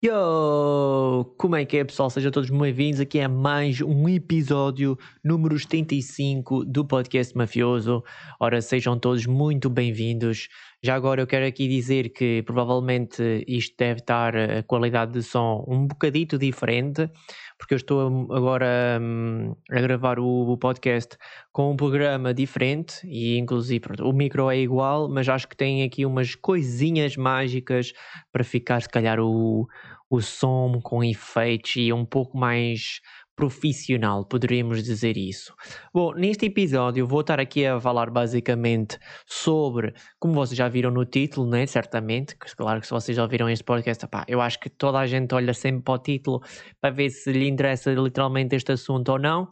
Yo! Como é que é, pessoal? Sejam todos bem-vindos aqui a mais um episódio número 75 do podcast Mafioso. Ora, sejam todos muito bem-vindos. Já agora eu quero aqui dizer que provavelmente isto deve estar a qualidade de som um bocadito diferente, porque eu estou agora um, a gravar o, o, podcast com um programa diferente e inclusive o micro é igual, mas acho que tem aqui umas coisinhas mágicas para ficar se calhar o, o som com efeitos e um pouco mais profissional, poderíamos dizer isso. Bom, neste episódio vou estar aqui a falar basicamente sobre, como vocês já viram no título, né? Certamente, claro que se vocês já viram este podcast, pá, eu acho que toda a gente olha sempre para o título para ver se lhe interessa literalmente este assunto ou não.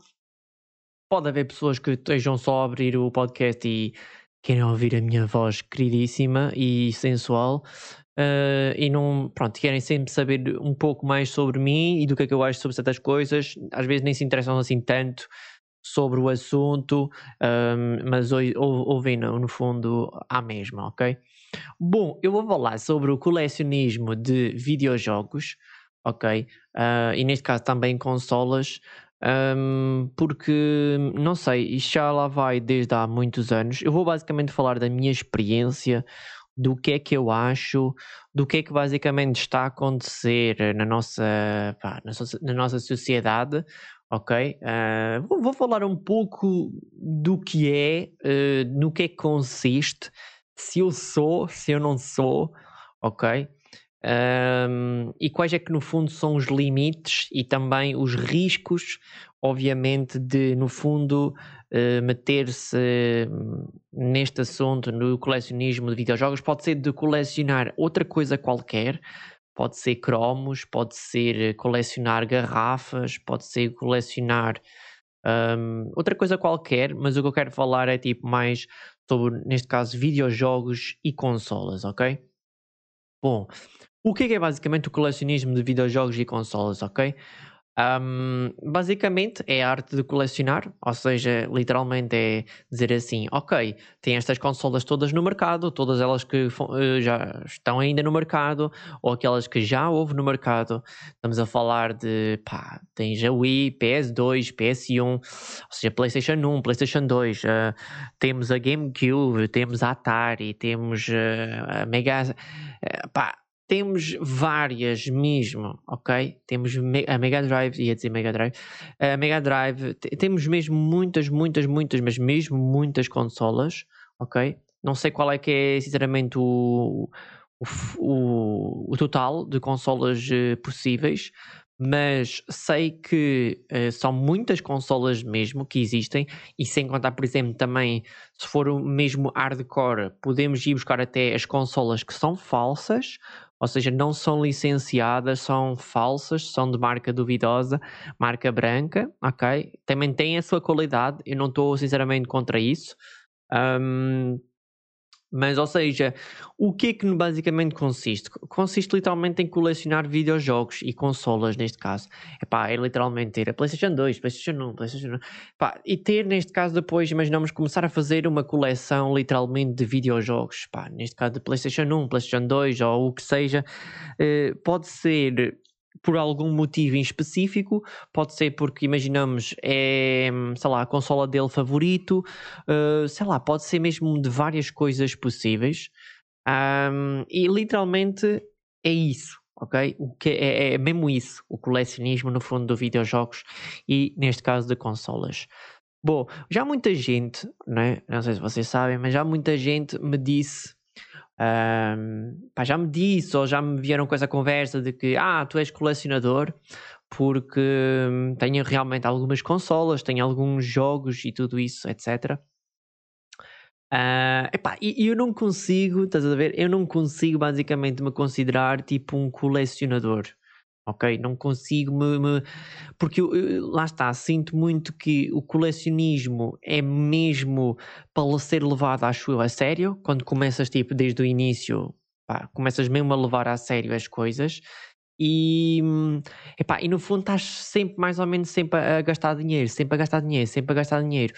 Pode haver pessoas que estejam só a abrir o podcast e querem ouvir a minha voz queridíssima e sensual, Uh, e não, pronto, querem sempre saber um pouco mais sobre mim e do que é que eu acho sobre certas coisas, às vezes nem se interessam assim tanto sobre o assunto, um, mas ouvem no, fundo à mesma, ok? Bom, eu vou falar sobre o colecionismo de videojogos, ok? Uh, e neste caso também consolas, um, porque não sei, isto já lá vai desde há muitos anos. Eu vou basicamente falar da minha experiência do que é que eu acho, do que é que basicamente está a acontecer na nossa, pá, na, na, nossa sociedade, ok? Uh, vou, vou, falar um pouco do que é, uh, no que é que consiste, se eu sou, se eu não sou, ok? Um, e quais é que no fundo são os limites e também os riscos, obviamente, de no fundo uh, meter-se hum, neste assunto no colecionismo de videojogos. Pode ser de colecionar outra coisa qualquer, pode ser cromos, pode ser colecionar garrafas, pode ser colecionar um, outra coisa qualquer, mas o que eu quero falar é tipo mais sobre, neste caso, videojogos e consolas, ok? Bom, o que é, que é basicamente o colecionismo de videojogos e consolas, ok? Um, basicamente é a arte de colecionar, ou seja, literalmente é dizer assim: ok, tem estas consolas todas no mercado, todas elas que uh, já estão ainda no mercado, ou aquelas que já houve no mercado. Estamos a falar de pá, tens a Wii, PS2, PS1, ou seja, PlayStation 1, PlayStation 2, uh, temos a GameCube, temos a Atari, temos uh, a Mega. pá, temos várias mesmo, ok? Temos a Mega Drive, ia dizer Mega Drive, a Mega Drive, temos mesmo muitas, muitas, muitas, mas mesmo muitas consolas, ok? Não sei qual é que é, sinceramente, o, o, o, o total de consolas uh, possíveis, mas sei que uh, são muitas consolas mesmo que existem, e sem contar, por exemplo, também, se for o mesmo hardcore, podemos ir buscar até as consolas que são falsas, ou seja, não são licenciadas, são falsas, são de marca duvidosa, marca branca, ok? Também tem a sua qualidade, eu não estou sinceramente contra isso. Um, mas, ou seja, o que é que basicamente consiste? Consiste literalmente em colecionar videojogos e consolas, neste caso. Epá, é literalmente ter a PlayStation 2, PlayStation 1, PlayStation 1. Epá, e ter, neste caso, depois, imaginamos começar a fazer uma coleção literalmente de videojogos. Epá, neste caso, de PlayStation 1, PlayStation 2 ou o que seja. Eh, pode ser por algum motivo em específico, pode ser porque imaginamos é, sei lá, a consola dele favorito, uh, sei lá, pode ser mesmo de várias coisas possíveis. Um, e literalmente é isso, ok? O que é, é, mesmo isso, o colecionismo no fundo de videojogos e neste caso de consolas. Bom, já muita gente, né? não sei se vocês sabem, mas já muita gente me disse um, pá, já me disse ou já me vieram com essa conversa de que ah, tu és colecionador porque hum, tenho realmente algumas consolas, tenho alguns jogos e tudo isso, etc. Uh, epá, e eu não consigo, estás a ver? Eu não consigo basicamente me considerar tipo um colecionador ok? Não consigo me. me... Porque eu, lá está, sinto muito que o colecionismo é mesmo para ser levado, acho eu, a sério. Quando começas, tipo, desde o início, pá, começas mesmo a levar a sério as coisas. E, epá, e no fundo estás sempre mais ou menos sempre a, gastar dinheiro, sempre a gastar dinheiro, sempre a gastar dinheiro.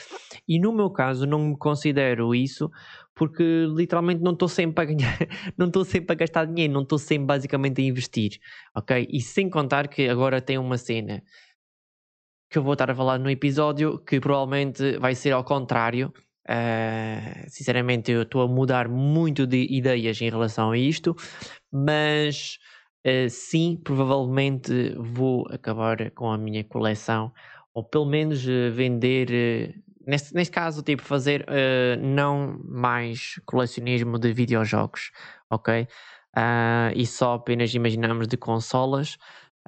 E no meu caso não me considero isso porque literalmente não estou sempre a ganhar, não estou sempre a gastar dinheiro, não estou sempre basicamente a investir, ok? E sem contar que agora tem uma cena que eu vou estar a falar no episódio que provavelmente vai ser ao contrário. Uh, sinceramente, eu estou a mudar muito de ideias em relação a isto, mas uh, sim, provavelmente vou acabar com a minha coleção, ou pelo menos uh, vender. Neste, neste caso, tipo, fazer não mais colecionismo de videojogos, ok? e só apenas imaginamos de consolas,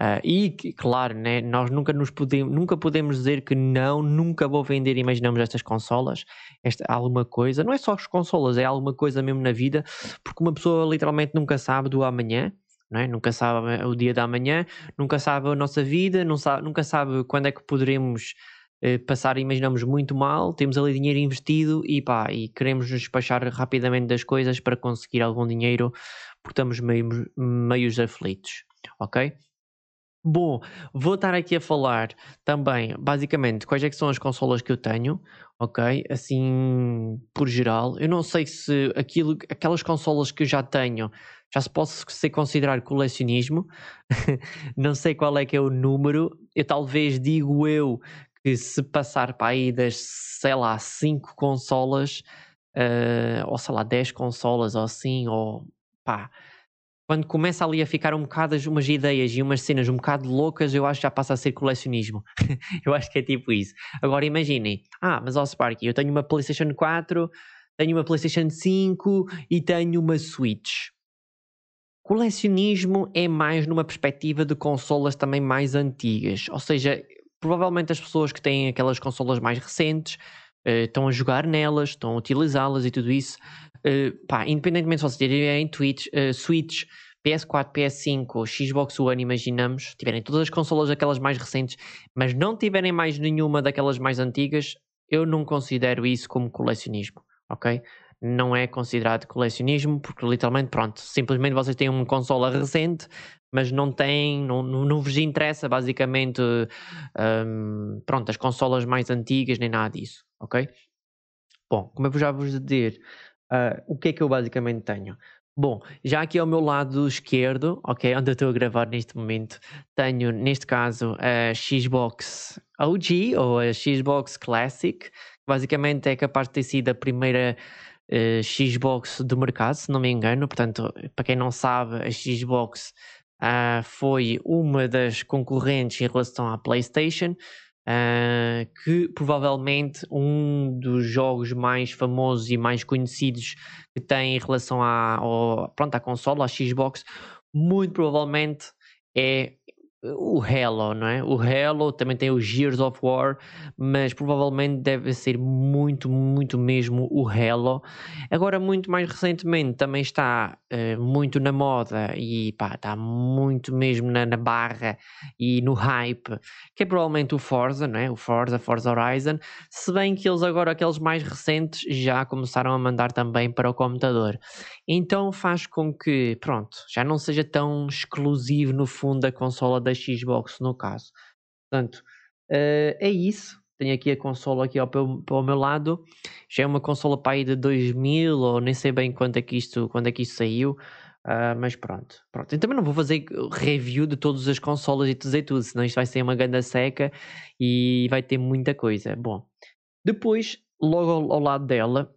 Uh, e, claro, né, nós nunca, nos podemos, nunca podemos dizer que não, nunca vou vender, imaginamos, estas consolas, esta, alguma coisa. Não é só as consolas, é alguma coisa mesmo na vida, porque uma pessoa literalmente nunca sabe do amanhã, é? nunca sabe o dia da manhã, nunca sabe a nossa vida, sabe, nunca sabe quando é que poderemos eh, passar, imaginamos, muito mal, temos ali dinheiro investido e pá, e queremos nos despachar rapidamente das coisas para conseguir algum dinheiro, porque estamos meio, meios aflitos, ok? Bom, vou estar aqui a falar também, basicamente, quais é que são as consolas que eu tenho, ok? Assim, por geral. Eu não sei se aquilo, aquelas consolas que eu já tenho já se pode ser considerar colecionismo. não sei qual é que é o número. Eu talvez digo eu que se passar para aí das, sei lá, 5 consolas, uh, ou sei lá, 10 consolas ou assim, ou pá quando começa ali a ficar um bocado umas ideias e umas cenas um bocado loucas, eu acho que já passa a ser colecionismo. eu acho que é tipo isso. Agora imaginem, ah, mas ó Sparky, eu tenho uma PlayStation 4, tenho uma PlayStation 5 e tenho uma Switch. Colecionismo é mais numa perspectiva de consolas também mais antigas, ou seja, provavelmente as pessoas que têm aquelas consolas mais recentes uh, estão a jogar nelas, estão a utilizá-las e tudo isso. Uh, pá, independentemente se vocês tiverem Twitch, uh, Switch, PS4, PS5, Xbox One, imaginamos, tiverem todas as consolas aquelas mais recentes, mas não tiverem mais nenhuma daquelas mais antigas, eu não considero isso como colecionismo, ok? Não é considerado colecionismo, porque literalmente, pronto, simplesmente vocês têm uma consola recente, mas não têm, não, não, vos interessa basicamente, um, pronto, as consolas mais antigas, nem nada disso, ok? Bom, como eu já vos dizer, Uh, o que é que eu basicamente tenho? Bom, já aqui ao meu lado esquerdo, ok, onde eu estou a gravar neste momento, tenho neste caso a Xbox OG ou a Xbox Classic, basicamente é capaz de ter sido a primeira uh, Xbox do mercado, se não me engano. Portanto, para quem não sabe, a Xbox uh, foi uma das concorrentes em relação à PlayStation. Uh, que provavelmente um dos jogos mais famosos e mais conhecidos que tem em relação à, ao, pronto, à consola, à Xbox, muito provavelmente é o Halo, não é? O Halo também tem o Gears of War, mas provavelmente deve ser muito, muito mesmo o Halo. Agora, muito mais recentemente, também está uh, muito na moda e pá, está muito mesmo na, na, barra e no hype, que é provavelmente o Forza, não é? O Forza, Forza Horizon. Se bem que eles agora, aqueles mais recentes, já começaram a mandar também para o computador. Então faz com que, pronto, já não seja tão exclusivo no fundo da consola da Xbox, no caso. Portanto, uh, é isso. Tenho aqui a consola aqui ao, ao meu lado. Já é uma consola para aí de 2000 ou nem sei bem quando é que isto, quando é que isto saiu. Uh, mas pronto, pronto. Eu também não vou fazer review de todas as consolas e dizer tudo, senão isto vai ser uma ganda seca e vai ter muita coisa. Bom, depois, logo ao, ao lado dela,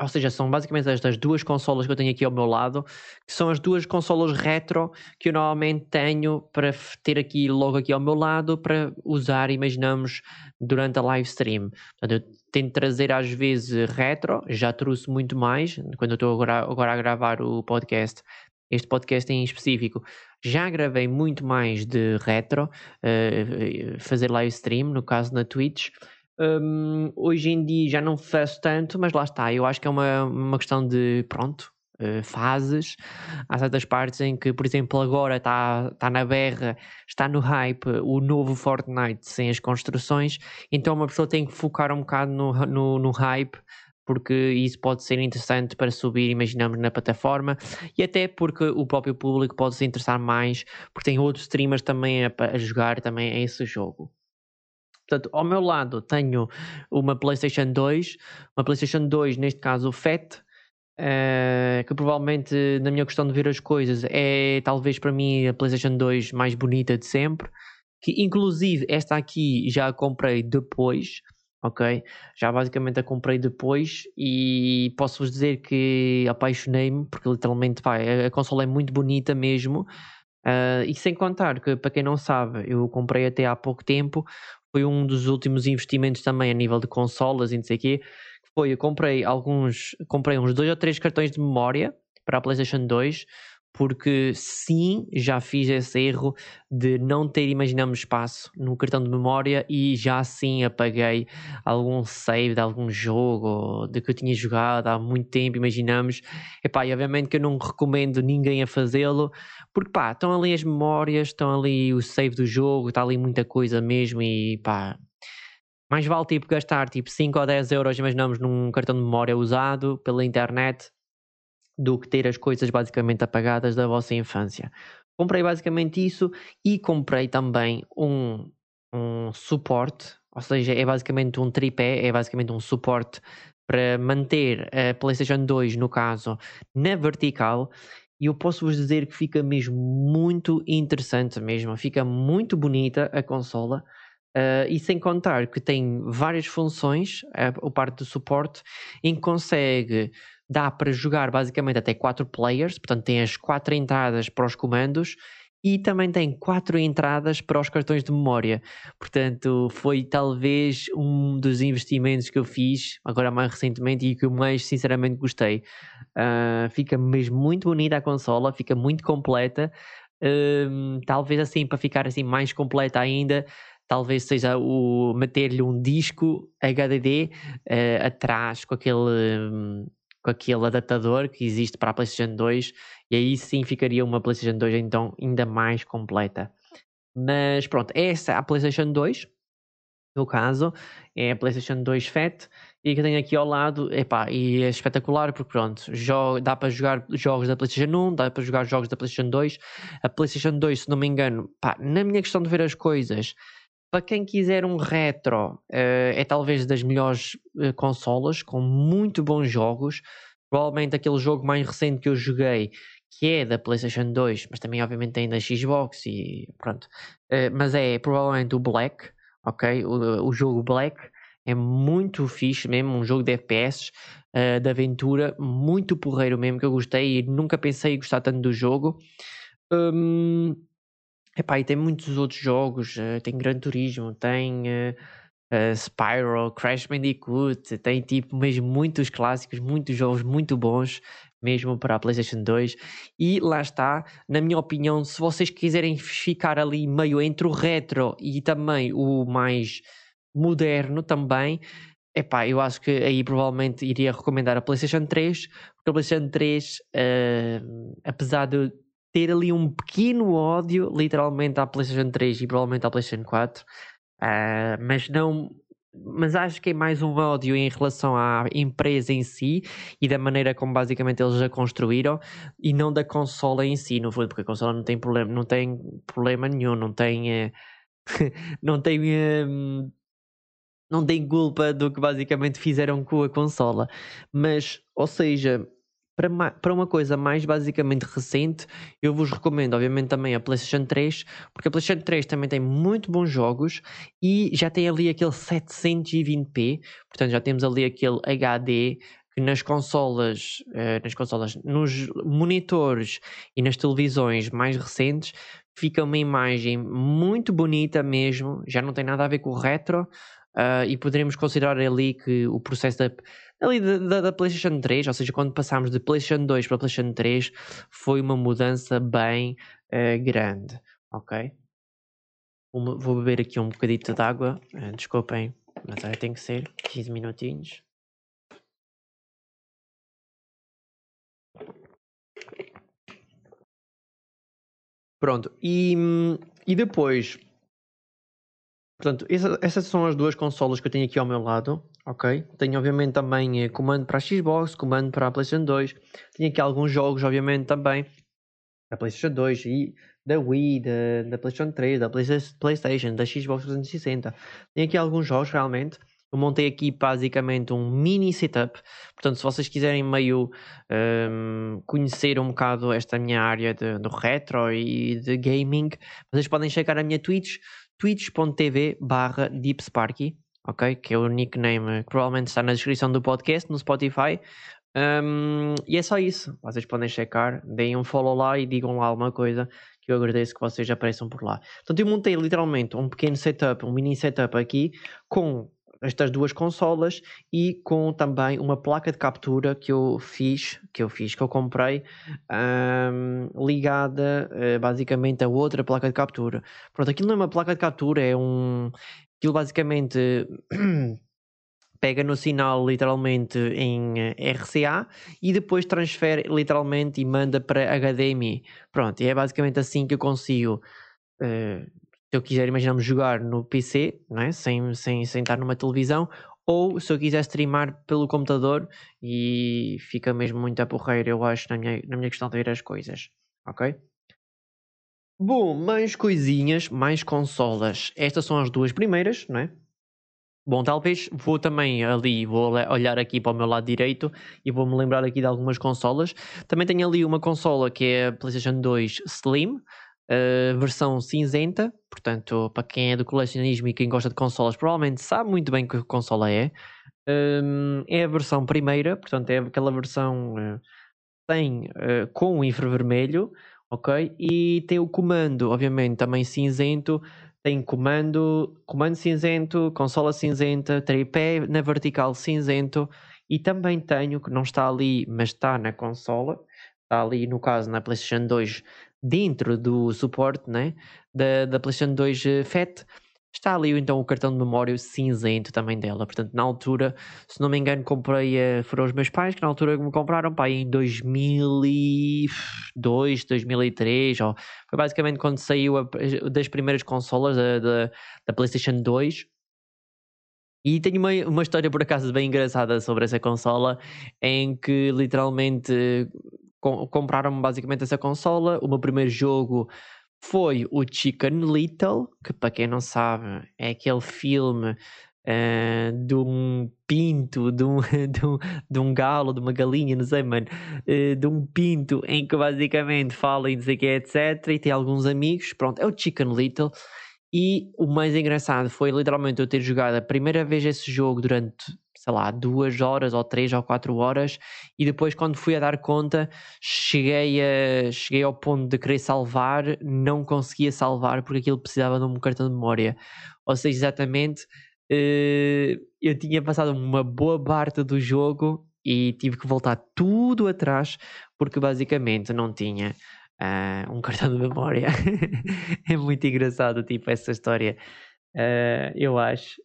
ou seja, são basicamente estas duas consolas que eu tenho aqui ao meu lado, que são as duas consolas retro que eu normalmente tenho para ter aqui logo aqui ao meu lado para usar, imaginamos, durante a live stream. Portanto, eu tento trazer às vezes retro, já trouxe muito mais, quando eu estou agora, agora a gravar o podcast, este podcast em específico, já gravei muito mais de retro, uh, fazer live stream, no caso na Twitch, um, hoje em dia já não faço tanto, mas lá está. Eu acho que é uma, uma questão de, pronto, uh, fases. Há certas partes em que, por exemplo, agora está tá na berra, está no hype o novo Fortnite sem as construções, então uma pessoa tem que focar um bocado no, no, no hype porque isso pode ser interessante para subir, imaginamos, na plataforma e até porque o próprio público pode se interessar mais, porque tem outros streamers também a, a jogar também a esse jogo. Portanto, ao meu lado tenho uma PlayStation 2, uma PlayStation 2, neste caso o FAT, uh, que provavelmente na minha questão de ver as coisas é talvez para mim a PlayStation 2 mais bonita de sempre, que inclusive esta aqui já a comprei depois, ok? Já basicamente a comprei depois e posso-vos dizer que apaixonei-me, porque literalmente pá, a, consola é muito bonita mesmo. Uh, e sem contar que, para quem não sabe, eu comprei até há pouco tempo, foi um dos últimos investimentos também a nível de consolas e não sei o quê. Foi, eu comprei alguns, comprei uns dois ou três cartões de memória para a PlayStation 2 porque sim, já fiz esse erro de não ter, imaginamos, espaço no cartão de memória e já sim apaguei algum save de algum jogo de que eu tinha jogado há muito tempo, imaginamos. Epá, e obviamente que eu não recomendo ninguém a fazê-lo, porque pá, estão ali as memórias, estão ali o save do jogo, está ali muita coisa mesmo e pá, mais vale tipo gastar tipo 5 ou 10 euros, imaginamos, num cartão de memória usado pela internet do que ter as coisas basicamente apagadas da vossa infância. Comprei basicamente isso e comprei também um, um suporte, ou seja, é basicamente um tripé, é basicamente um suporte para manter a PlayStation 2, no caso, na vertical. E eu posso vos dizer que fica mesmo muito interessante mesmo, fica muito bonita a consola. Uh, e sem contar que tem várias funções, a, a parte do suporte, em que consegue dá para jogar basicamente até 4 players, portanto tem as 4 entradas para os comandos e também tem 4 entradas para os cartões de memória. Portanto, foi talvez um dos investimentos que eu fiz agora mais recentemente e que eu mais sinceramente gostei. Uh, fica mesmo muito bonita a consola, fica muito completa. Uh, talvez assim, para ficar assim mais completa ainda, talvez seja o meter-lhe um disco HDD uh, atrás com aquele. Um, com aquele adaptador que existe para a PlayStation 2 e aí sim ficaria uma PlayStation 2 então ainda mais completa. Mas pronto, essa é a PlayStation 2, no caso, é a PlayStation 2 Fat e que tem aqui ao lado, epá, e é espetacular porque pronto, dá para jogar jogos da PlayStation 1, dá para jogar jogos da PlayStation 2. A PlayStation 2, se não me engano, pá, na minha questão de ver as coisas, para quem quiser um retro, uh, é talvez das melhores uh, consolas, com muito bons jogos. Provavelmente aquele jogo mais recente que eu joguei, que é da PlayStation 2, mas também obviamente tem da Xbox e pronto. Uh, mas é provavelmente o Black, ok? O, o, jogo Black é muito fixe mesmo, um jogo de FPS, de aventura, muito porreiro mesmo, que eu gostei e nunca pensei em gostar tanto do jogo. Um, Epá, e tem muitos outros jogos, uh, tem Gran Turismo, tem uh, uh, Spyro, Crash Bandicoot, tem tipo mesmo muitos clássicos, muitos jogos muito bons, mesmo para a PlayStation 2. E lá está, na minha opinião, se vocês quiserem ficar ali meio entre o retro e também o mais moderno também, epá, eu acho que aí provavelmente iria recomendar a PlayStation 3, porque a PlayStation 3, apesar de ter ali um pequeno ódio, literalmente, à PlayStation 3 e provavelmente à PlayStation 4, uh, ah, mas não. Mas acho que é mais um ódio em relação à empresa em si e da maneira como basicamente eles a construíram e não da consola em si, no fundo, porque a consola não tem problema, não tem problema nenhum, não tem. Uh, não tem. Uh, não tem culpa do que basicamente fizeram com a consola. Mas, ou seja, para, para uma coisa mais basicamente recente, eu vos recomendo, obviamente, também a PlayStation 3, porque a PlayStation 3 também tem muito bons jogos e já tem ali aquele 720p, portanto, já temos ali aquele HD que nas consolas, uh, nas consolas, nos monitores e nas televisões mais recentes fica uma imagem muito bonita mesmo, já não tem nada a ver com o retro. Uh, e poderemos considerar ali que o processo da, ali da, da, PlayStation 3, ou seja, quando passámos de PlayStation 2 para PlayStation 3, foi uma mudança bem uh, grande, ok? Vou beber aqui um bocadito de água, uh, desculpem, mas aí tem que ser 15 minutinhos. Pronto, e, e depois, portanto, essa, essas são as duas consolas que eu tenho aqui ao meu lado ok? Tenho obviamente também eh, comando para a Xbox, comando para a PlayStation 2. Tenho aqui alguns jogos, obviamente, também da PlayStation 2 e da Wii, da, da PlayStation 3, da PlayStation, da Xbox 360. Tenho aqui alguns jogos realmente. Eu montei aqui basicamente um mini setup. Portanto, se vocês quiserem meio um, conhecer um bocado esta minha área de, do retro e de gaming, vocês podem checar a minha Twitch, twitch.tv barra deepsparky, ok? Que é o nickname que provavelmente está na descrição do podcast, no Spotify. Um, e é só isso. Vocês podem checar, deem um follow lá e digam lá alguma coisa que eu agradeço que vocês apareçam por lá. Portanto, eu montei literalmente um pequeno setup, um mini setup aqui com estas duas consolas e com também uma placa de captura que eu fiz, que eu fiz, que eu comprei, um, ligada uh, basicamente a outra placa de captura. Pronto, aquilo não é uma placa de captura, é um. Aquilo basicamente. pega no sinal literalmente em eh, RCA e depois transfere literalmente e manda para HDMI. Pronto, e é basicamente assim que eu consigo uh, se eu quiser, imaginamos, jogar no PC, não é? sem, sem, sem estar numa televisão, ou se eu quiser streamar pelo computador e fica mesmo muito a porreira, eu acho, na minha, na minha questão de ver as coisas, ok? Bom, mais coisinhas, mais consolas. Estas são as duas primeiras, não é? Bom, talvez vou também ali, vou olhar aqui para o meu lado direito e vou-me lembrar aqui de algumas consolas. Também tenho ali uma consola que é a PlayStation 2 Slim, uh, versão cinzenta, portanto, para quem é do colecionismo e quem gosta de consolas, provavelmente sabe muito bem que consola é. Um, é a versão primeira, portanto, é aquela versão uh, tem uh, com infravermelho, ok? E tem o comando, obviamente, também cinzento. Tem comando, comando cinzento, consola cinzenta, tripé na vertical cinzento e também tenho, que não está ali, mas está na consola, está ali no caso na PlayStation 2 dentro do suporte né, da, da PlayStation 2 eh, FAT, está ali então o cartão de memória cinzento também dela. Portanto, na altura, se não me engano, comprei, uh, foram os meus pais que na altura me compraram, pá, em 2002, 2003, ó, foi basicamente quando saiu a, das primeiras consolas da, da, da PlayStation 2. E tenho uma, uma história por acaso bem engraçada sobre essa consola, em que literalmente com, compraram basicamente essa consola. O meu primeiro jogo foi o Chicken Little, que para quem não sabe é aquele filme uh, de um pinto, de um, de, um, de um galo, de uma galinha, não sei, mano, uh, de um pinto em que basicamente fala e não sei que, etc. E tem alguns amigos. Pronto, é o Chicken Little. E o mais engraçado foi literalmente eu ter jogado a primeira vez esse jogo durante sei lá, duas horas ou três ou quatro horas e depois quando fui a dar conta cheguei, a, cheguei ao ponto de querer salvar, não conseguia salvar porque aquilo precisava de um cartão de memória. Ou seja, exatamente, uh, eu tinha passado uma boa parte do jogo e tive que voltar tudo atrás porque basicamente não tinha uh, um cartão de memória. é muito engraçado, tipo, essa história. Uh, eu acho.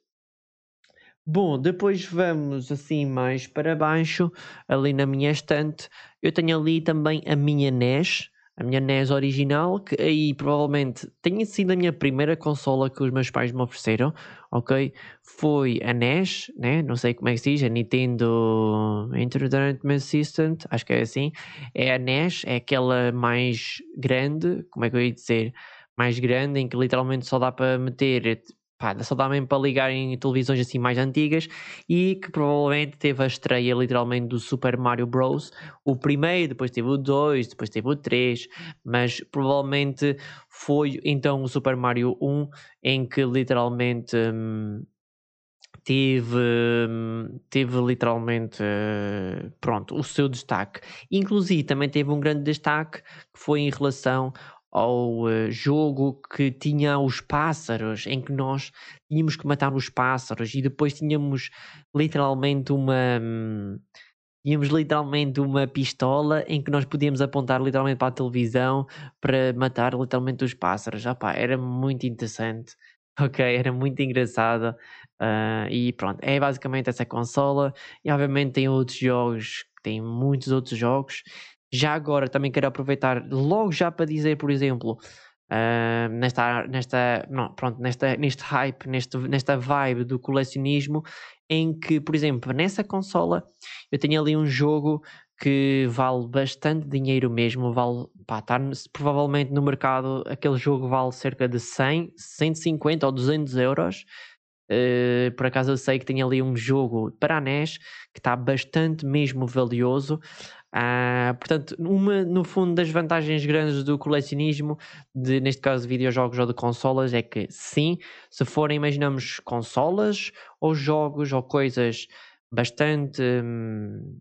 Bom, depois vamos assim mais para baixo, ali na minha estante. Eu tenho ali também a minha NES, a minha NES original, que aí provavelmente tenha sido a minha primeira consola que os meus pais me ofereceram, ok? Foi a NES, né? Não sei como é que se diz, a Nintendo Entertainment System, acho que é assim. É a NES, é aquela mais grande, como é que eu ia dizer? Mais grande, em que literalmente só dá para meter pá, só dá mesmo para ligar em televisões assim mais antigas e que provavelmente teve a estreia literalmente do Super Mario Bros. O primeiro, depois teve o 2, depois teve o 3, mas provavelmente foi então o Super Mario 1 em que literalmente hum, teve, hum, teve literalmente pronto, o seu destaque. Inclusive também teve um grande destaque que foi em relação ao uh, jogo que tinha os pássaros, em que nós tínhamos que matar os pássaros e depois tínhamos literalmente uma. Hum, tínhamos literalmente uma pistola em que nós podíamos apontar literalmente para a televisão para matar literalmente os pássaros. Ah, pá, era muito interessante, ok? Era muito engraçado. Uh, e pronto, é basicamente essa consola. E obviamente tem outros jogos, tem muitos outros jogos já agora também quero aproveitar logo já para dizer, por exemplo, uh, nesta, nesta, não, pronto, nesta, neste hype, neste, nesta vibe do colecionismo, em que, por exemplo, nessa consola eu tenho ali um jogo que vale bastante dinheiro mesmo, vale, pá, está provavelmente no mercado, aquele jogo vale cerca de 100, 150 ou 200 euros, Uh, por acaso eu sei que tem ali um jogo para a NES que está bastante mesmo valioso. Uh, portanto, uma no fundo das vantagens grandes do colecionismo, de, neste caso de videojogos ou de consolas, é que sim, se forem, imaginamos, consolas ou jogos ou coisas bastante. Hum,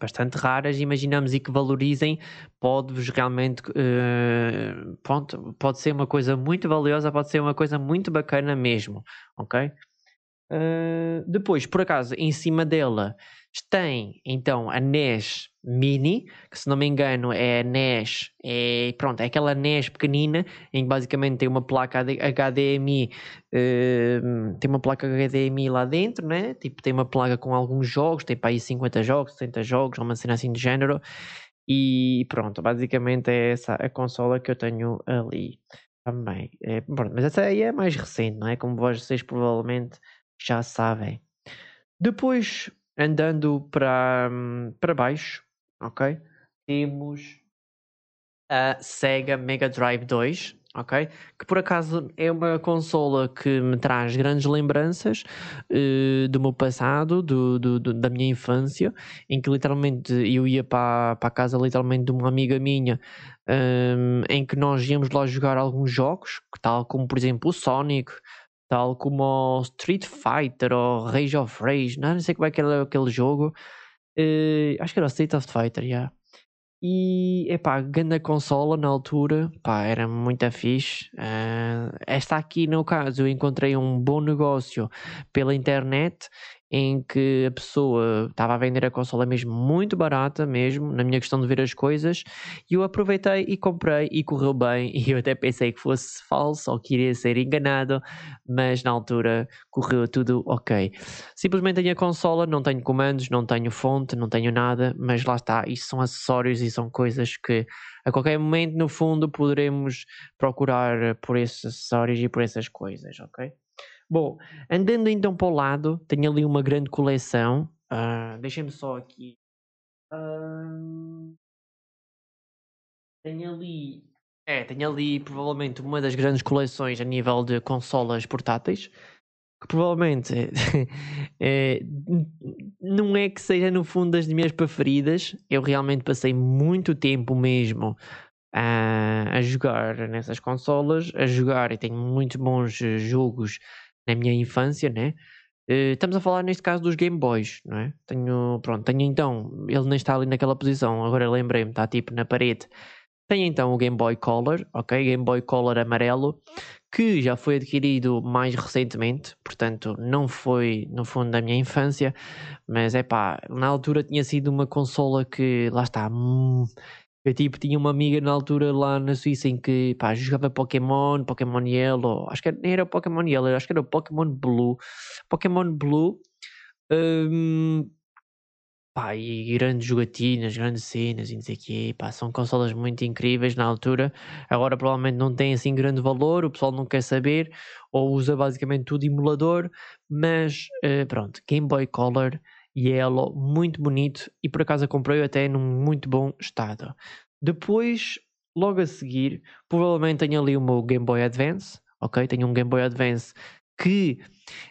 bastante raras, imaginamos e que valorizem, pode-vos realmente uh, pronto, pode ser uma coisa muito valiosa, pode ser uma coisa muito bacana mesmo, ok? Uh, depois, por acaso, em cima dela tem então a NES Mini, que se não me engano é a NES, é, pronto, é aquela NES pequenina, em que basicamente tem uma placa HDMI, uh, tem uma placa HDMI lá dentro, né? Tipo, tem uma placa com alguns jogos, tem para aí 50 jogos, 70 jogos, uma cena assim de género. E pronto, basicamente é essa a consola que eu tenho ali também. É, pronto, mas essa aí é mais recente, não é? Como vocês provavelmente já sabem. Depois andando para, para baixo, ok? Temos a Sega Mega Drive 2, ok? Que por acaso é uma consola que me traz grandes lembranças uh, do meu passado, do, do, do, da minha infância, em que literalmente eu ia para, para a casa literalmente de uma amiga minha, um, em que nós íamos lá jogar alguns jogos, tal como por exemplo o Sonic, tal como o Street Fighter ou Rage of Rage, não, não sei como é que era aquele jogo. Uh, acho que era Street of Fighter, já. Yeah. E, epá, grande consola na altura, pá, era muito fixe. Uh, esta aqui, no caso, eu encontrei um bom negócio pela internet em que a pessoa estava a vender a consola mesmo muito barata mesmo, na minha questão de ver as coisas, e eu aproveitei e comprei e correu bem, e eu até pensei que fosse falso ou que iria ser enganado, mas na altura correu tudo ok. Simplesmente tenho a consola, não tenho comandos, não tenho fonte, não tenho nada, mas lá está, isto são acessórios e são coisas que a qualquer momento no fundo poderemos procurar por esses acessórios e por essas coisas, ok? Bom, andando então para o lado, tenho ali uma grande coleção. Uh, Deixem-me só aqui. Uh, tenho ali. É, tenho ali provavelmente uma das grandes coleções a nível de consolas portáteis. Que provavelmente é, não é que seja no fundo das minhas preferidas. Eu realmente passei muito tempo mesmo a, a jogar nessas consolas, a jogar e tenho muito bons jogos na minha infância, né? Uh, estamos a falar neste caso dos Game Boys, não é? Tenho, pronto, tenho então, ele nem está ali naquela posição, agora lembrei-me, está tipo na parede. Tenho então o Game Boy Color, ok? Game Boy Color amarelo, que já foi adquirido mais recentemente, portanto não foi no fundo da minha infância, mas é pá, na altura tinha sido uma consola que, lá está, hum, eu tipo tinha uma amiga na altura lá na Suíça em que pá, jogava Pokémon, Pokémon Yellow, acho que nem era Pokémon Yellow, acho que era Pokémon Blue. Pokémon Blue, um, pá, e grandes jogatinas, grandes cenas e não sei o quê, pá, são consolas muito incríveis na altura. Agora provavelmente não tem assim grande valor, o pessoal não quer saber, ou usa basicamente tudo emulador, mas uh, pronto, Game Boy Color Yellow, muito bonito e por acaso comprei até num muito bom estado. Depois, logo a seguir, provavelmente tenho ali o meu Game Boy Advance, ok? Tenho um Game Boy Advance que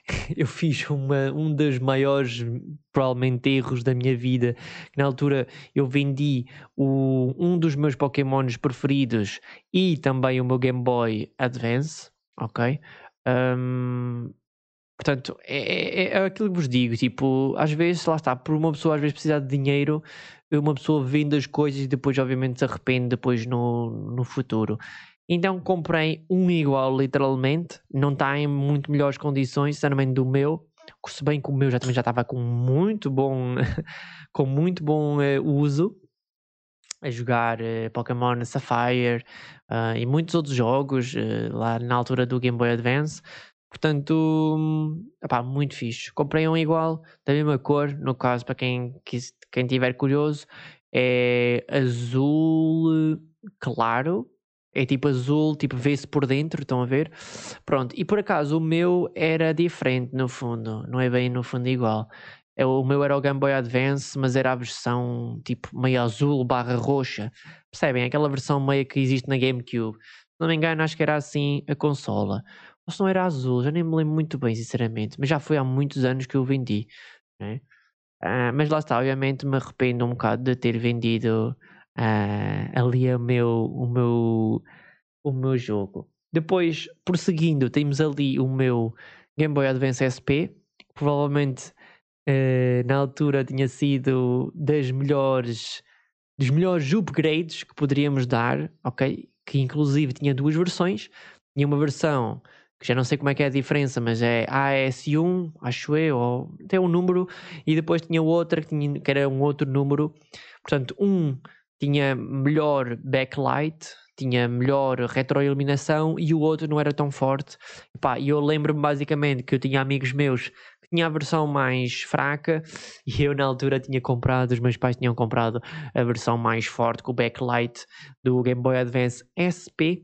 eu fiz uma, um dos maiores, provavelmente, erros da minha vida. Na altura eu vendi o, um dos meus Pokémons preferidos e também o meu Game Boy Advance, ok? Um, Portanto, é, é, é, aquilo que vos digo, tipo, às vezes, lá está, por uma pessoa às vezes precisar de dinheiro, uma pessoa vende as coisas e depois obviamente se arrepende depois no, no futuro. Então comprei um igual, literalmente, não está em muito melhores condições, sinceramente, do meu, se bem que o meu já também já estava com muito bom, com muito bom uh, uso, a jogar uh, Pokémon Sapphire uh, e muitos outros jogos lá na altura do Game Boy Advance. Portanto, epá, muito fixe. Comprei um igual, da mesma cor, no caso, para quem, quem tiver curioso, é azul claro, é tipo azul, tipo vê-se por dentro, estão a ver? Pronto, e por acaso o meu era diferente no fundo, não é bem no fundo igual. É, o meu era o Game Boy Advance, mas era a versão tipo meio azul barra roxa. Percebem? Aquela versão meio que existe na GameCube. Se não me engano, acho que era assim a consola. Ou se não era azul, já nem me lembro muito bem, sinceramente. Mas já foi há muitos anos que eu vendi. Né? Uh, mas lá está, obviamente me arrependo um bocado de ter vendido uh, ali o meu, o, meu, o meu jogo. Depois, prosseguindo, temos ali o meu Game Boy Advance SP, que provavelmente uh, na altura tinha sido das melhores dos melhores upgrades que poderíamos dar, ok? Que inclusive tinha duas versões. Tinha uma versão que já não sei como é que é a diferença, mas é AS1, acho eu, ou tem um número, e depois tinha outra que, tinha, que era um outro número. Portanto, um tinha melhor backlight, tinha melhor retroiluminação e o outro não era tão forte. E eu lembro-me basicamente que eu tinha amigos meus que tinham a versão mais fraca e eu na altura tinha comprado, os meus pais tinham comprado a versão mais forte com o backlight do Game Boy Advance SP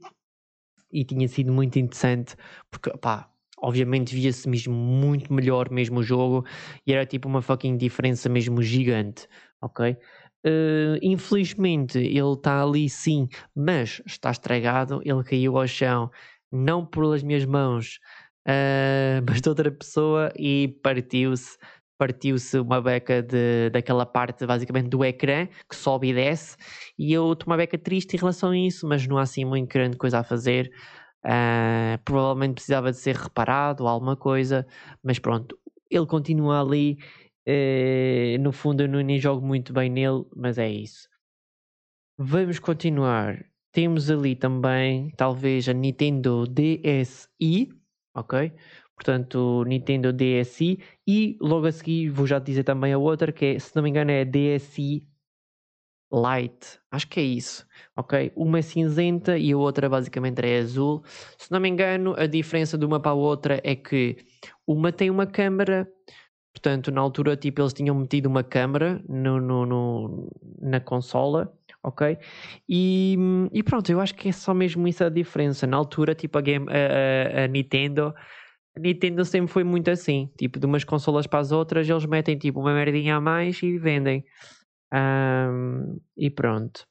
e tinha sido muito interessante porque pá, obviamente via-se mesmo muito melhor mesmo o jogo e era tipo uma fucking diferença mesmo gigante, ok? Uh, infelizmente ele está ali sim, mas está estragado. Ele caiu ao chão, não pelas minhas mãos, uh, mas de outra pessoa e partiu-se. Partiu-se uma beca de, daquela parte basicamente do ecrã que sobe e desce, e eu estou uma beca triste em relação a isso, mas não há assim muito grande coisa a fazer. Uh, provavelmente precisava de ser reparado, alguma coisa, mas pronto, ele continua ali Uh, no fundo, eu nem jogo muito bem nele, mas é isso. Vamos continuar. Temos ali também, talvez, a Nintendo DSi, ok? Portanto, Nintendo DSi. E logo a seguir, vou já dizer também a outra, que é, se não me engano, é DSi Lite. Acho que é isso, ok? Uma é cinzenta e a outra basicamente é azul. Se não me engano, a diferença de uma para a outra é que uma tem uma câmera Portanto, na altura, tipo, eles tinham metido uma câmera no, no, no, na consola, ok? E, e, pronto, eu acho que é só mesmo isso a diferença. Na altura, tipo, a, game, a, a, a Nintendo... Nintendo sempre foi muito assim, tipo, de umas consolas para as outras, eles metem tipo uma merdinha a mais e vendem. Um, e pronto.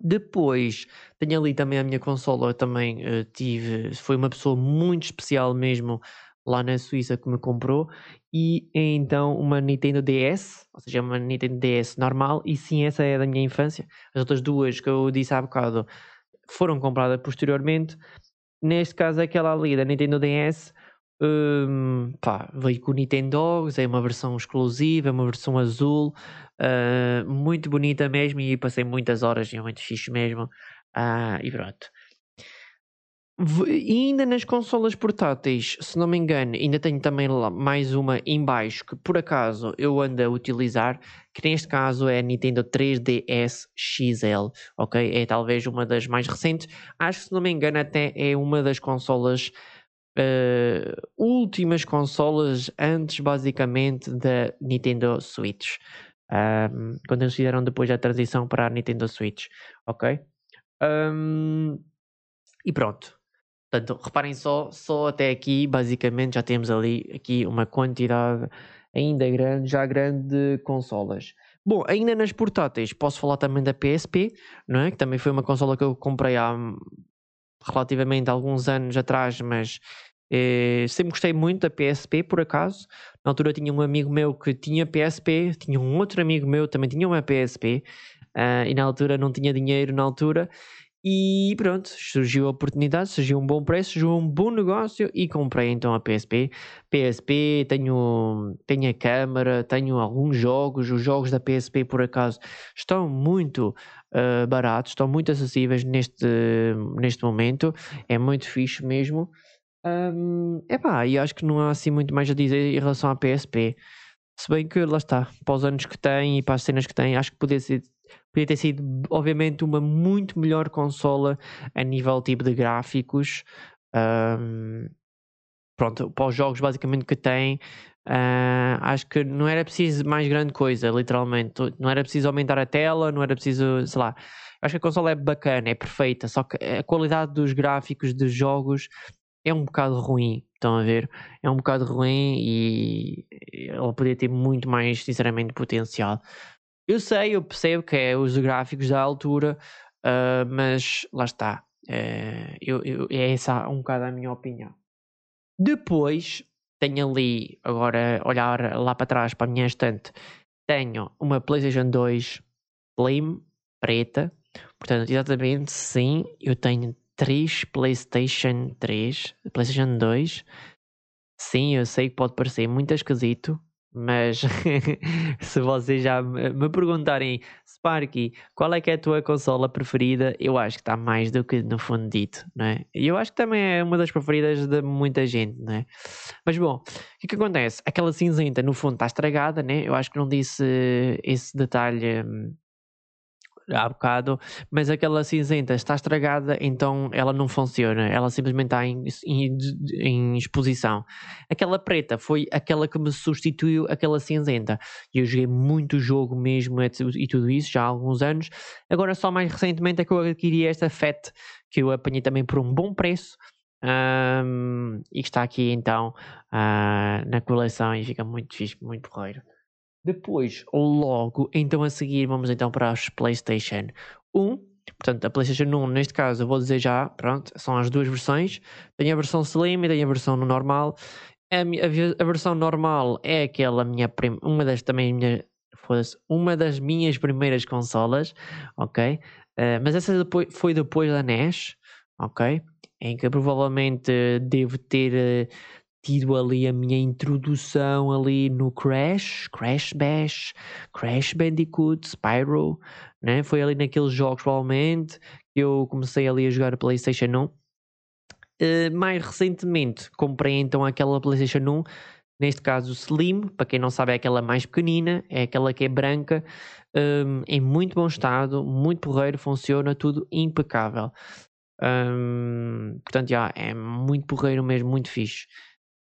Depois tenho ali também a minha consola, também uh, tive, foi uma pessoa muito especial mesmo lá na Suíça que me comprou e então uma Nintendo DS, ou seja, uma Nintendo DS normal, e sim, essa é da minha infância. As outras duas que eu disse há bocado foram compradas posteriormente. Neste caso, aquela ali da Nintendo DS um, pá, veio com o Nintendo Dogs, é uma versão exclusiva, é uma versão azul, uh, muito bonita mesmo, e passei muitas horas, é muito fixe mesmo. Uh, e pronto. E ainda nas consolas portáteis, se não me engano, ainda tenho também lá mais uma em baixo que por acaso eu ando a utilizar, que neste caso é a Nintendo 3DS XL, ok? É talvez uma das mais recentes. Acho que se não me engano até é uma das consolas uh, últimas consolas antes basicamente da Nintendo Switch. Quando eles fizeram depois a transição para a Nintendo Switch, ok? Um, e pronto, Portanto, reparem só, só até aqui, basicamente, já temos ali aqui uma quantidade ainda grande, já grande de consolas. Bom, ainda nas portáteis, posso falar também da PSP, não é? Que também foi uma consola que eu comprei há relativamente alguns anos atrás, mas eh, sempre gostei muito da PSP, por acaso. Na altura tinha um amigo meu que tinha PSP, tinha um outro amigo meu também tinha uma PSP, uh, ah, e na altura não tinha dinheiro na altura, e pronto, surgiu a oportunidade, surgiu um bom preço, surgiu um bom negócio e comprei então a PSP. PSP, tenho, tenho a câmera, tenho alguns jogos. Os jogos da PSP, por acaso, estão muito uh, baratos, estão muito acessíveis neste, neste momento. É muito fixe mesmo. Um, epá, e acho que não há assim muito mais a dizer em relação à PSP. Se bem que lá está, para os anos que tem e para as cenas que tem, acho que poderia ser Podia ter sido, obviamente, uma muito melhor consola a nível tipo de gráficos. Um, pronto, para os jogos basicamente que tem, uh, acho que não era preciso mais grande coisa, literalmente. Não era preciso aumentar a tela, não era preciso, sei lá. acho que a consola é bacana, é perfeita, só que a qualidade dos gráficos dos jogos é um bocado ruim. Estão a ver? É um bocado ruim e ela poderia ter muito mais, sinceramente, potencial. Eu sei, eu percebo que é os gráficos da altura, uh, mas lá está. Uh, eu, eu, é essa um bocado a minha opinião. Depois, tenho ali, agora olhar lá para trás para a minha estante, tenho uma PlayStation 2 Slim, preta. Portanto, exatamente, sim, eu tenho três PlayStation 3, PlayStation 2. Sim, eu sei que pode parecer muito esquisito, mas se vocês já me perguntarem, Sparky, qual é que é a tua consola preferida? Eu acho que está mais do que no fundo dito, não é? E eu acho que também é uma das preferidas de muita gente, não é? Mas bom, o que, que acontece? Aquela cinzenta no fundo está estragada, né? Eu acho que não disse esse detalhe hum, há bocado, mas aquela cinzenta está estragada, então ela não funciona, ela simplesmente está em, em, em, exposição. Aquela preta foi aquela que me substituiu aquela cinzenta. Eu joguei muito jogo mesmo e tudo isso já há alguns anos. Agora, só mais recentemente, é que eu adquiri esta FET, que eu apanhei também por um bom preço. Um, e que está aqui então uh, na coleção e fica muito fixe, muito porreiro. Depois, logo, então a seguir, vamos então para as PlayStation 1. Portanto, a PlayStation 1, neste caso, eu vou dizer já, pronto, são as duas versões. Tem a versão Slim e tem a versão normal. A, a, versão normal é aquela minha uma das também minha, uma das minhas primeiras consolas, ok? Uh, mas essa depois, foi depois da NES, ok? Em que provavelmente devo ter uh, tido ali a minha introdução ali no Crash, Crash Bash, Crash Bandicoot, Spyro, né? Foi ali naqueles jogos provavelmente que eu comecei ali a jogar a PlayStation 1. Uh, eh, mais recentemente comprei então aquela PlayStation 1, neste caso Slim, para quem não sabe é aquela mais pequenina, é aquela que é branca, um, em muito bom estado, muito porreiro, funciona tudo impecável. Um, portanto, já, é muito porreiro mesmo, muito fixe.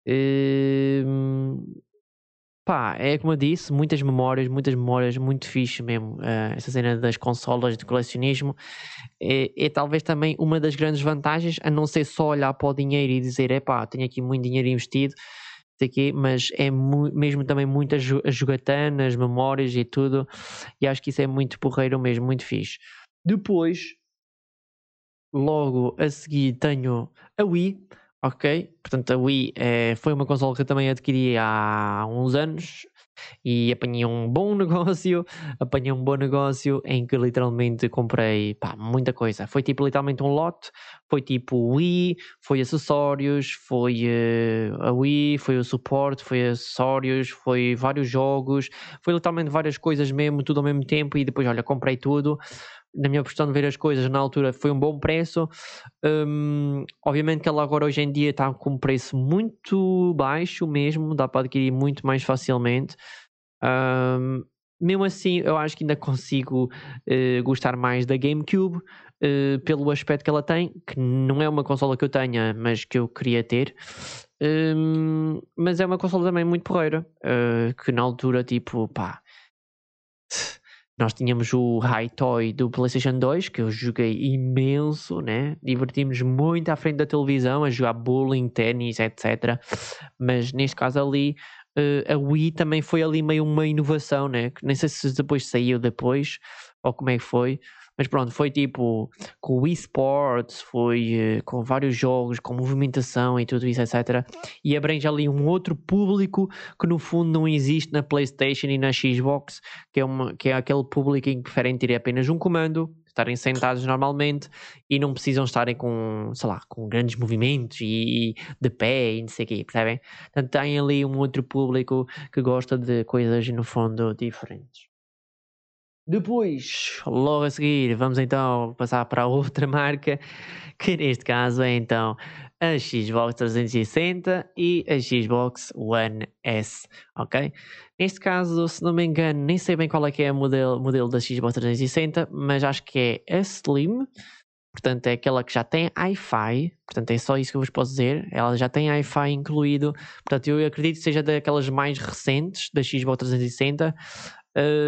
Uh, pá, é como eu disse, muitas memórias, muitas memórias, muito fixe mesmo. Uh, essa cena das consolas de colecionismo é, é, talvez também uma das grandes vantagens, a não ser só olhar para o dinheiro e dizer, é pá, tenho aqui muito dinheiro investido, aqui, mas é mesmo também muitas jogatanas, memórias e tudo, e acho que isso é muito porreiro mesmo, muito fixe. Depois, logo a seguir, tenho a Wii Ok, portanto a Wii é, foi uma consola que eu também adquiri há uns anos e apanhei um bom negócio, apanhei um bom negócio em que literalmente comprei pá, muita coisa. Foi tipo literalmente um lote, foi tipo Wii, foi acessórios, foi uh, a Wii, foi o suporte, foi acessórios, foi vários jogos, foi literalmente várias coisas mesmo, tudo ao mesmo tempo e depois olha, comprei tudo na minha questão de ver as coisas na altura foi um bom preço. Um, obviamente que ela agora hoje em dia está com um preço muito baixo mesmo, dá para adquirir muito mais facilmente. Um, mesmo assim, eu acho que ainda consigo uh, gostar mais da GameCube uh, pelo aspecto que ela tem, que não é uma consola que eu tenha, mas que eu queria ter. Um, mas é uma consola também muito porreira, uh, que na altura, tipo, pá nós tínhamos o High Toy do PlayStation 2, que eu joguei imenso, né? Divertimos muito à frente da televisão a jogar bowling, ténis, etc. Mas neste caso ali, uh, a Wii também foi ali meio uma inovação, né? Nem sei se depois saiu depois ou como é que foi. Mas pronto, foi tipo com o eSports, foi uh, com vários jogos, com movimentação e tudo isso, etc. E abrange ali um outro público que no fundo não existe na PlayStation e na Xbox, que é, uma, que é aquele público em que preferem ter apenas um comando, estarem sentados normalmente e não precisam estarem com, sei lá, com grandes movimentos e, e de pé e não sei o quê, percebem? Portanto, tem ali um outro público que gosta de coisas no fundo diferentes. Depois, logo a seguir, vamos então passar para outra marca, que neste caso é então a Xbox 360 e a Xbox One S, ok? Neste caso, se não me engano, nem sei bem qual é que é o modelo, modelo da Xbox 360, mas acho que é a Slim, portanto é aquela que já tem Wi-Fi, portanto é só isso que eu vos posso dizer, ela já tem Wi-Fi incluído, portanto eu acredito que seja daquelas mais recentes da Xbox 360,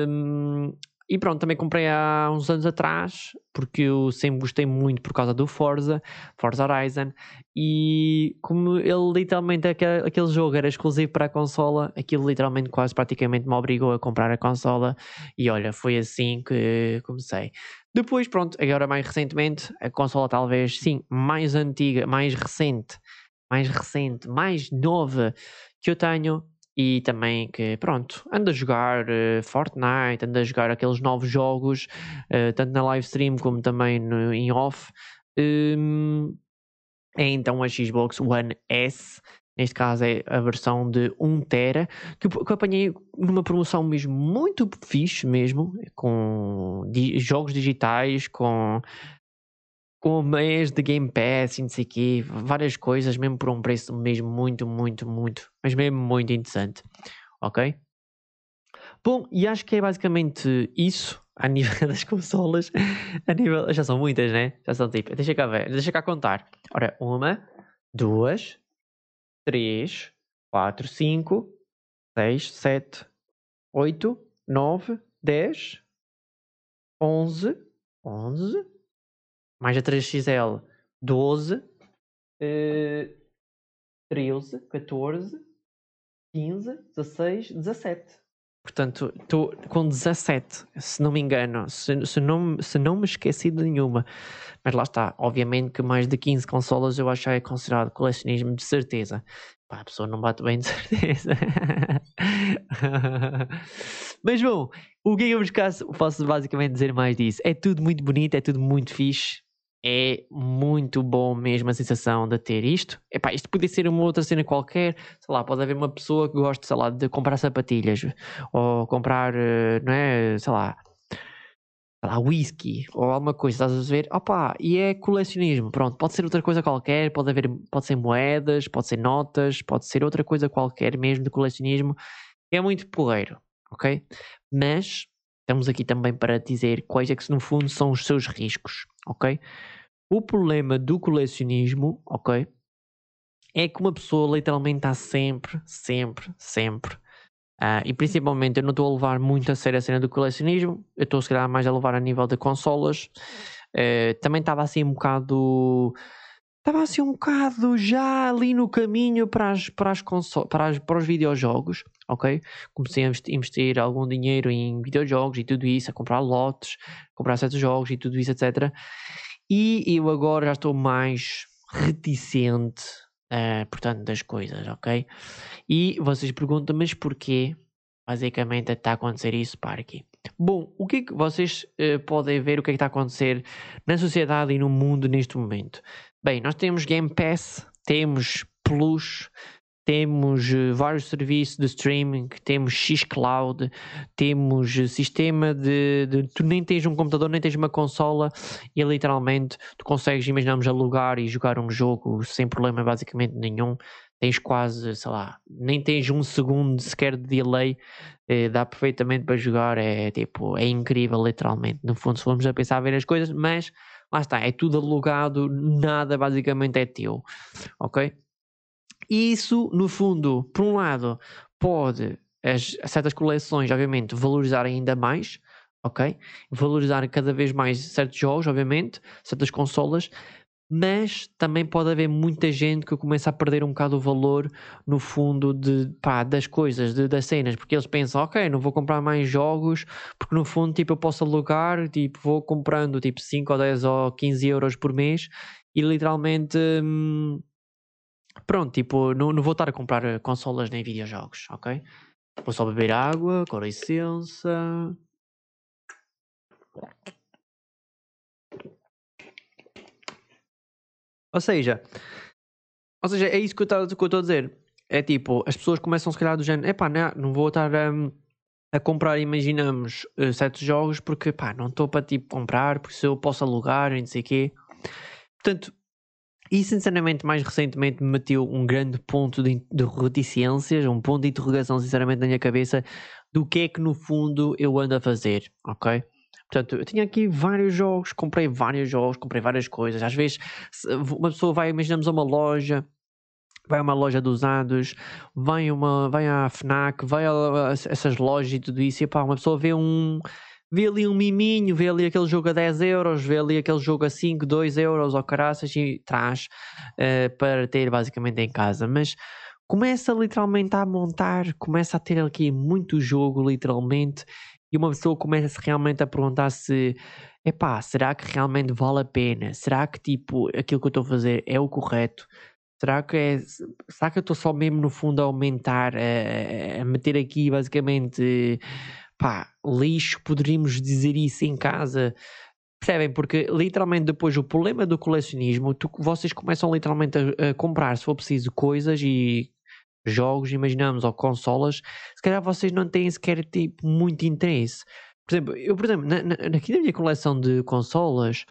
um, e pronto, também comprei há uns anos atrás, porque eu sempre gostei muito por causa do Forza, Forza Horizon, e como ele literalmente, aquele, jogo era exclusivo para a consola, aquilo literalmente quase praticamente me obrigou a comprar a consola, e olha, foi assim que comecei. Depois, pronto, agora mais recentemente, a consola talvez, sim, mais antiga, mais recente, mais recente, mais nova que eu tenho e também que, pronto, anda a jogar uh, Fortnite, anda a jogar aqueles novos jogos, uh, tanto na live stream como também no, em off. Um, é então a Xbox One S, neste caso é a versão de 1 tera, que, que apanhei numa promoção mesmo muito fixe mesmo, com di jogos digitais, com com mês de Game Pass e não sei o quê, várias coisas, mesmo por um preço mesmo muito, muito, muito, mas mesmo muito interessante, ok? Bom, e acho que é basicamente isso a nível das consolas, a nível, já são muitas, né? Já são tipo, deixa cá ver, deixa cá contar. Ora, uma, duas, três, quatro, cinco, seis, sete, oito, nove, dez, onze, onze, mais a 3XL 12, uh, 13, 14, 15, 16, 17. Portanto, estou com 17, se não me engano, se, se, não, se não me esqueci de nenhuma. Mas lá está, obviamente que mais de 15 consolas eu acho que é considerado colecionismo de certeza. Pá, a pessoa não bate bem de certeza. Mas bom, o que é eu vos posso basicamente dizer mais disso? É tudo muito bonito, é tudo muito fixe é muito bom mesmo a sensação de ter isto. Epá, isto podia ser uma outra cena qualquer, sei lá, pode haver uma pessoa que gosta, sei lá, de comprar sapatilhas ou comprar, eh, não é, sei lá, sei lá, whisky ou alguma coisa, estás a ver? Opa, e é colecionismo, pronto, pode ser outra coisa qualquer, pode haver, pode ser moedas, pode ser notas, pode ser outra coisa qualquer mesmo de colecionismo, é muito porreiro, ok? Mas estamos aqui também para dizer quais é que no fundo são os seus riscos, ok? O problema do colecionismo, ok? É que uma pessoa literalmente está sempre, sempre, sempre. Uh, e principalmente eu não estou a levar muito a sério a cena do colecionismo, eu estou se calhar mais a levar a nível de consolas. Uh, também estava assim um bocado estava assim um bocado já ali no caminho para, as, para, as console, para, as, para os videojogos, ok? Comecei a investir algum dinheiro em videojogos e tudo isso, a comprar lotes, comprar certos jogos e tudo isso, etc. E eu agora já estou mais reticente, uh, portanto, das coisas, ok? E vocês perguntam, mas porquê? Basicamente está a acontecer isso para aqui. Bom, o que é que vocês uh, podem ver o que é que está a acontecer na sociedade e no mundo neste momento? Bem, nós temos Game Pass, temos Plus, temos uh, vários serviços de streaming, temos Xcloud, temos uh, sistema de, de, Tu nem tens um computador, nem tens uma consola e literalmente tu consegues, imaginamos, alugar e jogar um jogo sem problema basicamente nenhum. Tens quase, sei lá, nem tens um segundo sequer de delay, eh, dá perfeitamente para jogar, é tipo, é incrível literalmente. No fundo, se formos a pensar a ver as coisas, mas lá está, é tudo alugado, nada basicamente é teu, ok? E isso, no fundo, por um lado, pode as certas coleções, obviamente, valorizar ainda mais, ok? Valorizar cada vez mais certos jogos, obviamente, certas consolas, mas também pode haver muita gente que começa a perder um bocado o valor no fundo de, pá, das coisas, de, das cenas, porque eles pensam, ok, não vou comprar mais jogos, porque no fundo tipo, eu posso alugar, tipo, vou comprando tipo 5 ou 10 ou 15 euros por mês e literalmente hum, pronto, tipo, não, não vou estar a comprar consolas nem videojogos, ok? Vou só beber água, com licença. Ou seja, ou seja, é isso que eu estou a dizer. É tipo, as pessoas começam se calhar do género, epá, não, não vou estar um, a comprar, imaginamos, uh, certos jogos porque pá, não estou para tipo comprar, porque se eu posso alugar e não sei o quê. Portanto, e sinceramente, mais recentemente me meteu um grande ponto de, de reticências, um ponto de interrogação, sinceramente, na minha cabeça, do que é que no fundo eu ando a fazer, ok? Portanto, eu tinha aqui vários jogos, comprei vários jogos, comprei várias coisas. Às vezes, uma pessoa vai, imaginamos, a uma loja, vai a uma loja de usados, vai, uma, vai à FNAC, vai a, a essas lojas e tudo isso, e pá, uma pessoa vê um, vê ali um miminho, vê ali aquele jogo a 10 euros, vê ali aquele jogo a 5, 2 euros ou caraças e traz uh, para ter basicamente em casa. Mas começa literalmente a montar, começa a ter aqui muito jogo, literalmente, e uma pessoa começa realmente a perguntar se epá, será que realmente vale a pena? Será que tipo aquilo que eu estou a fazer é o correto? Será que é, será que eu estou só mesmo no fundo a aumentar, a, a meter aqui basicamente pá, lixo, poderíamos dizer isso em casa? Percebem? Porque literalmente depois o problema do colecionismo, tu, vocês começam literalmente a, a, comprar, se for preciso, coisas e jogos, imaginamos, ou consolas, se calhar vocês não têm sequer tipo muito interesse. Por exemplo, eu, por exemplo, na, na, aqui na minha coleção de consolas,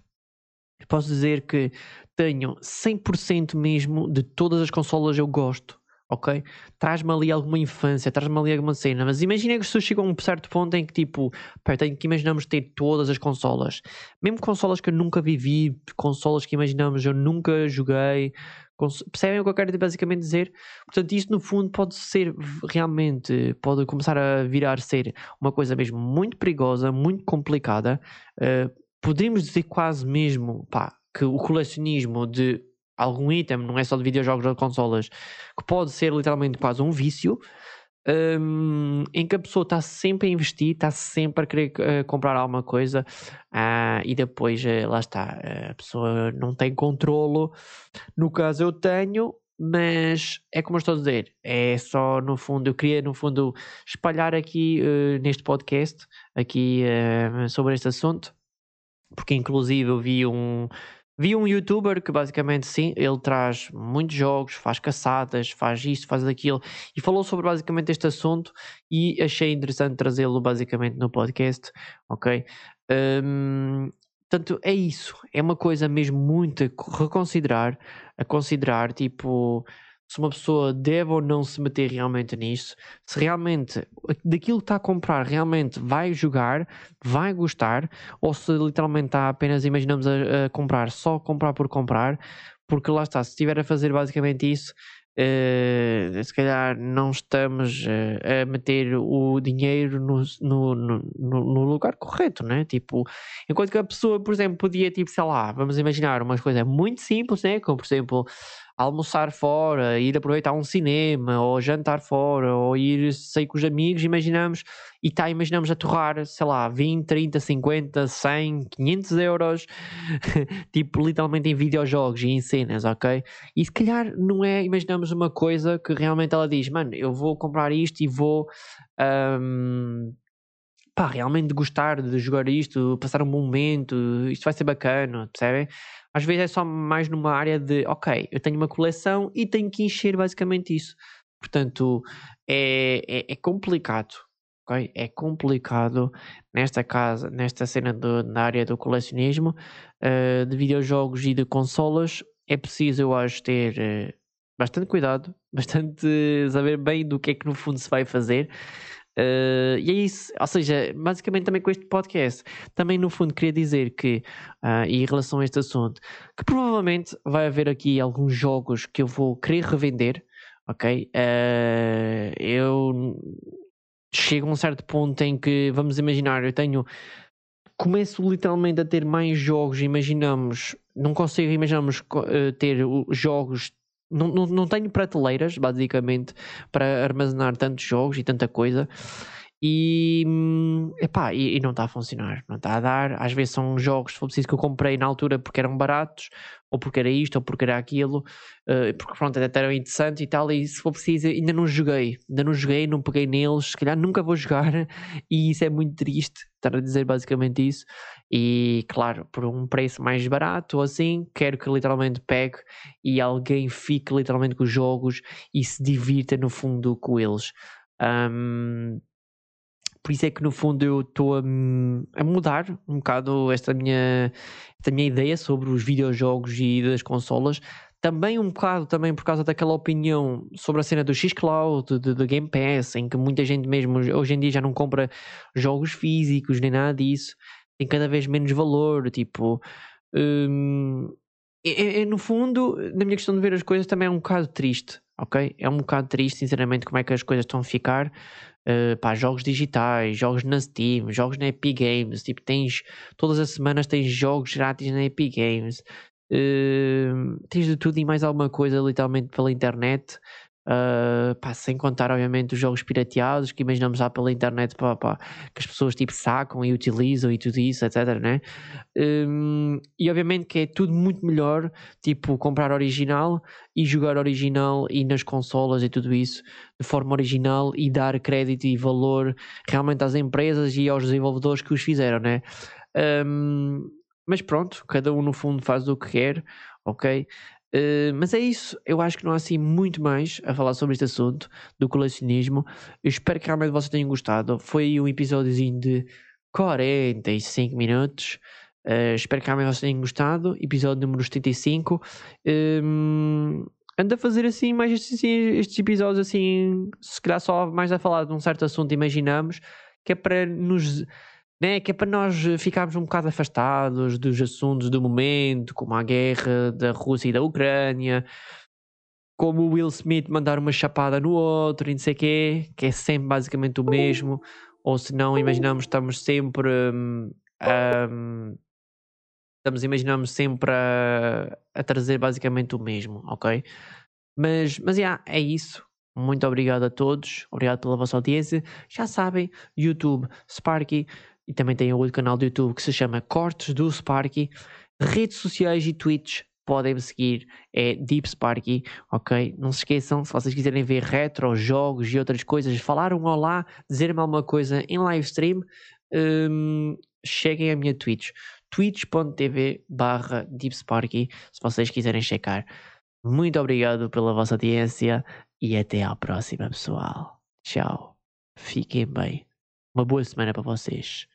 posso dizer que tenho 100% mesmo de todas as consolas eu gosto, ok? Traz-me ali alguma infância, traz-me ali alguma cena, mas imagina que se chegam a um certo ponto em que tipo, tenho que imaginamos ter todas as consolas, mesmo consolas que eu nunca vivi, consolas que imaginamos eu nunca joguei, Percebem o que eu quero basicamente dizer? Portanto, isso no fundo pode ser realmente, pode começar a virar ser uma coisa mesmo muito perigosa, muito complicada. Uh, poderíamos dizer quase mesmo pá, que o colecionismo de algum item, não é só de videojogos ou de consolas, que pode ser literalmente quase um vício um, em que a pessoa está sempre a investir, está sempre a querer uh, comprar alguma coisa uh, e depois uh, lá está, a pessoa não tem controlo. No caso, eu tenho, mas é como eu estou a dizer, é só no fundo, eu queria no fundo espalhar aqui neste podcast aqui sobre este assunto, porque inclusive eu vi um Vi um youtuber que basicamente sim, ele traz muitos jogos, faz caçadas, faz isto, faz aquilo e falou sobre basicamente este assunto e achei interessante trazê-lo basicamente no podcast, ok? Um, portanto, é isso, é uma coisa mesmo muito a reconsiderar, a considerar, tipo, se uma pessoa deve ou não se meter realmente nisso, se realmente daquilo que está a comprar realmente vai jogar, vai gostar, ou se literalmente está apenas, imaginamos, a, a comprar só comprar por comprar, porque lá está, se estiver a fazer basicamente isso, Uh, se calhar não estamos uh, a meter o dinheiro no, no, no, no, lugar correto, né? Tipo, enquanto que a pessoa, por exemplo, podia, tipo, sei lá, vamos imaginar uma coisa muito simples, né? Como, por exemplo, almoçar fora, ir aproveitar um cinema, ou jantar fora, ou ir sair com os amigos, imaginamos, e tá, imaginamos a torrar, sei lá, 20, 30, 50, 100, 500 euros, tipo, literalmente em videojogos e em cenas, ok? E se calhar não é, imaginamos uma coisa que realmente ela diz, mano, eu vou comprar isto e vou. Um, pá, realmente gostar de jogar isto, passar um bom momento, isto vai ser bacana, percebem? Às vezes é só mais numa área de, ok, eu tenho uma coleção e tenho que encher basicamente isso. Portanto, é, é, é complicado. Okay? É complicado nesta casa, nesta cena do, na área do colecionismo uh, de videojogos e de consolas. É preciso, eu acho, ter uh, bastante cuidado, bastante saber bem do que é que no fundo se vai fazer Uh, e é isso, ou seja, basicamente também com este podcast, também no fundo queria dizer que, uh, em relação a este assunto, que provavelmente vai haver aqui alguns jogos que eu vou querer revender, ok? Uh, eu chego a um certo ponto em que, vamos imaginar, eu tenho. Começo literalmente a ter mais jogos, imaginamos, não consigo, imaginamos ter jogos não, não, não tenho prateleiras, basicamente, para armazenar tantos jogos e tanta coisa. E, epá, e, e não está a funcionar, não está a dar. Às vezes são jogos, se for preciso, que eu comprei na altura porque eram baratos, ou porque era isto, ou porque era aquilo, uh, porque pronto, até eram interessantes e tal. E se for preciso, ainda não joguei, ainda não joguei, não peguei neles. Se calhar nunca vou jogar, e isso é muito triste estar a dizer basicamente isso. E claro, por um preço mais barato ou assim, quero que literalmente pegue e alguém fique literalmente com os jogos e se divirta no fundo com eles. Um, por isso é que no fundo eu estou a, a, mudar um bocado esta minha, esta minha ideia sobre os videojogos e das consolas. Também um bocado também por causa daquela opinião sobre a cena do xCloud, do, do Game Pass, em que muita gente mesmo hoje em dia já não compra jogos físicos nem nada disso tem cada vez menos valor, tipo. Hum, é, é, no fundo, na minha questão de ver as coisas, também é um bocado triste, ok? É um bocado triste, sinceramente, como é que as coisas estão a ficar. Uh, pá, jogos digitais, jogos na Steam, jogos na Epic Games, tipo, tens, todas as semanas tens jogos grátis na Epic Games, uh, tens de tudo e mais alguma coisa literalmente pela internet, Uh, pá, sem contar, obviamente, os jogos pirateados que imaginamos lá pela internet pá, pá, que as pessoas tipo sacam e utilizam e tudo isso, etc. Né? Um, e obviamente que é tudo muito melhor, tipo, comprar original e jogar original e nas consolas e tudo isso de forma original e dar crédito e valor realmente às empresas e aos desenvolvedores que os fizeram, né? Um, mas pronto, cada um no fundo faz o que quer, ok? Uh, mas é isso, eu acho que não há assim muito mais a falar sobre este assunto do colecionismo. Eu espero que realmente vocês tenham gostado. Foi um episódiozinho de 45 minutos. Uh, espero que realmente vocês tenham gostado. Episódio número 75. Um, anda a fazer assim mais estes, assim, estes episódios assim, se calhar só mais a falar de um certo assunto, imaginamos, que é para nos né? que é para nós ficarmos um bocado afastados dos assuntos do momento, como a guerra da Rússia e da Ucrânia, como o Will Smith mandar uma chapada no outro e não sei o quê, que é sempre basicamente o mesmo, ou se não, imaginamos, estamos sempre. Um, um, estamos, imaginamos sempre a, a, trazer basicamente o mesmo, ok? Mas, mas yeah, é isso. Muito obrigado a todos, obrigado pela vossa audiência. Já sabem, YouTube, Sparky, e também tem outro canal do YouTube que se chama Cortes do Sparky. Redes sociais e Twitch podem me seguir, é Deep Sparky, ok? Não se esqueçam, se vocês quiserem ver retro, jogos e outras coisas, falar um olá, dizer-me alguma coisa em live stream, um, cheguem à minha Twitch, twitch.tv barra DeepSparky, se vocês quiserem checar. Muito obrigado pela vossa audiência e até à próxima, pessoal. Tchau. Fiquem bem. Uma boa semana para vocês.